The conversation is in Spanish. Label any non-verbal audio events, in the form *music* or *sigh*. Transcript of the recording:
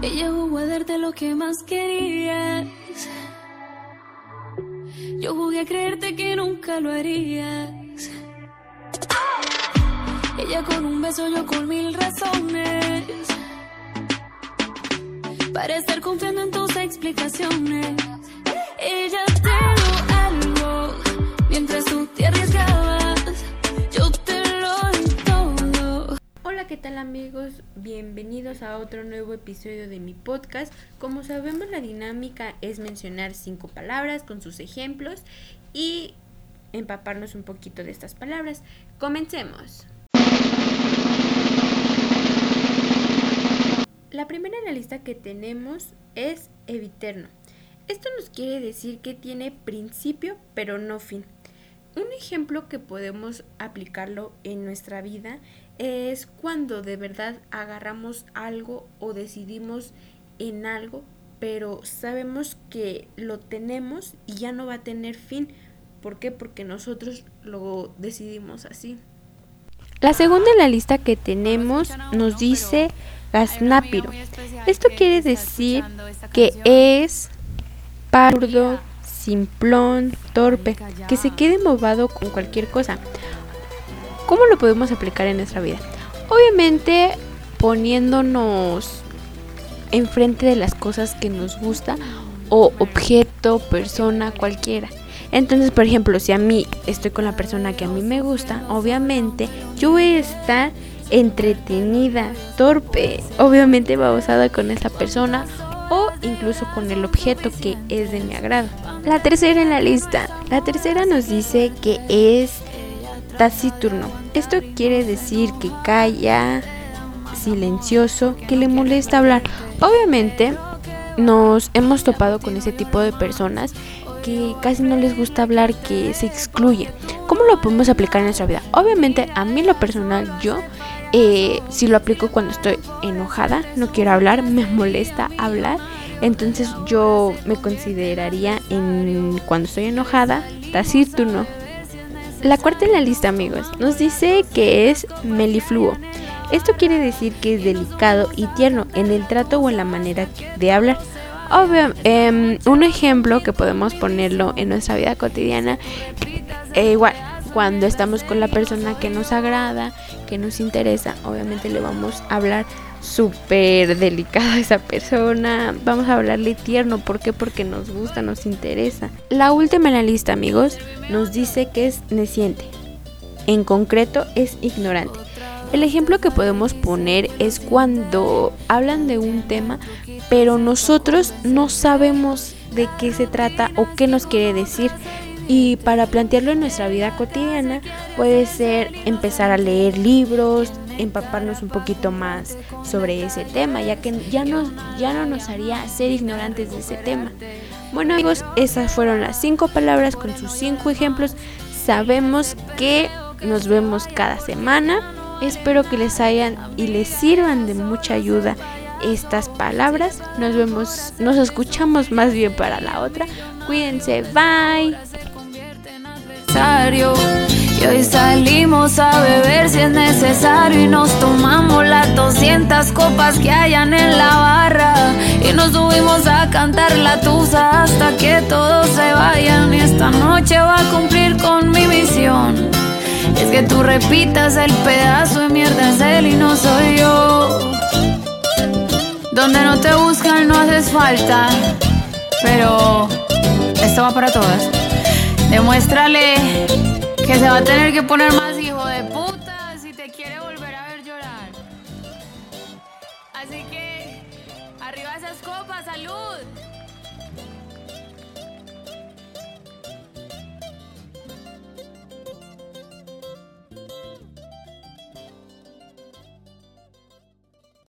Ella jugó a darte lo que más querías. Yo jugué a creerte que nunca lo harías. Ella con un beso, yo con mil razones. Para estar confiando en tus explicaciones. Bienvenidos a otro nuevo episodio de mi podcast. Como sabemos, la dinámica es mencionar cinco palabras con sus ejemplos y empaparnos un poquito de estas palabras. Comencemos. La primera en la lista que tenemos es eviterno. Esto nos quiere decir que tiene principio pero no fin. Un ejemplo que podemos aplicarlo en nuestra vida es cuando de verdad agarramos algo o decidimos en algo, pero sabemos que lo tenemos y ya no va a tener fin. ¿Por qué? Porque nosotros lo decidimos así. La segunda en la lista que tenemos nos dice Gasnápiro. Esto quiere decir que es pardo, simplón, torpe, que se quede movado con cualquier cosa. ¿Cómo lo podemos aplicar en nuestra vida? Obviamente poniéndonos enfrente de las cosas que nos gusta o objeto, persona, cualquiera. Entonces, por ejemplo, si a mí estoy con la persona que a mí me gusta, obviamente yo voy a estar entretenida, torpe, obviamente babosada con esa persona incluso con el objeto que es de mi agrado. La tercera en la lista. La tercera nos dice que es taciturno. Esto quiere decir que calla, silencioso, que le molesta hablar. Obviamente nos hemos topado con ese tipo de personas que casi no les gusta hablar, que se excluye. ¿Cómo lo podemos aplicar en nuestra vida? Obviamente a mí lo personal yo eh, si lo aplico cuando estoy enojada, no quiero hablar, *laughs* me molesta hablar. Entonces yo me consideraría en cuando estoy enojada, taciturno. La cuarta en la lista, amigos, nos dice que es melifluo. Esto quiere decir que es delicado y tierno en el trato o en la manera de hablar. Obvio, em, un ejemplo que podemos ponerlo en nuestra vida cotidiana, eh, igual, cuando estamos con la persona que nos agrada, que nos interesa, obviamente le vamos a hablar súper delicado a esa persona, vamos a hablarle tierno, ¿por qué? Porque nos gusta, nos interesa. La última en la lista, amigos, nos dice que es neciente. En concreto, es ignorante. El ejemplo que podemos poner es cuando hablan de un tema, pero nosotros no sabemos de qué se trata o qué nos quiere decir. Y para plantearlo en nuestra vida cotidiana puede ser empezar a leer libros, empaparnos un poquito más sobre ese tema, ya que ya, nos, ya no nos haría ser ignorantes de ese tema. Bueno amigos, esas fueron las cinco palabras con sus cinco ejemplos. Sabemos que nos vemos cada semana. Espero que les hayan y les sirvan de mucha ayuda estas palabras. Nos vemos, nos escuchamos más bien para la otra. Cuídense, bye. Y hoy salimos a beber si es necesario y nos tomamos las 200 copas que hayan en la barra y nos subimos a cantar la tusa hasta que todos se vayan y esta noche va a cumplir con mi misión. Es que tú repitas el pedazo de mierda es él y no soy yo. Donde no te buscan no haces falta, pero esto va para todas. Demuéstrale que se va a tener que poner más hijo de puta si te quiere volver a ver llorar. Así que, arriba esas copas, salud.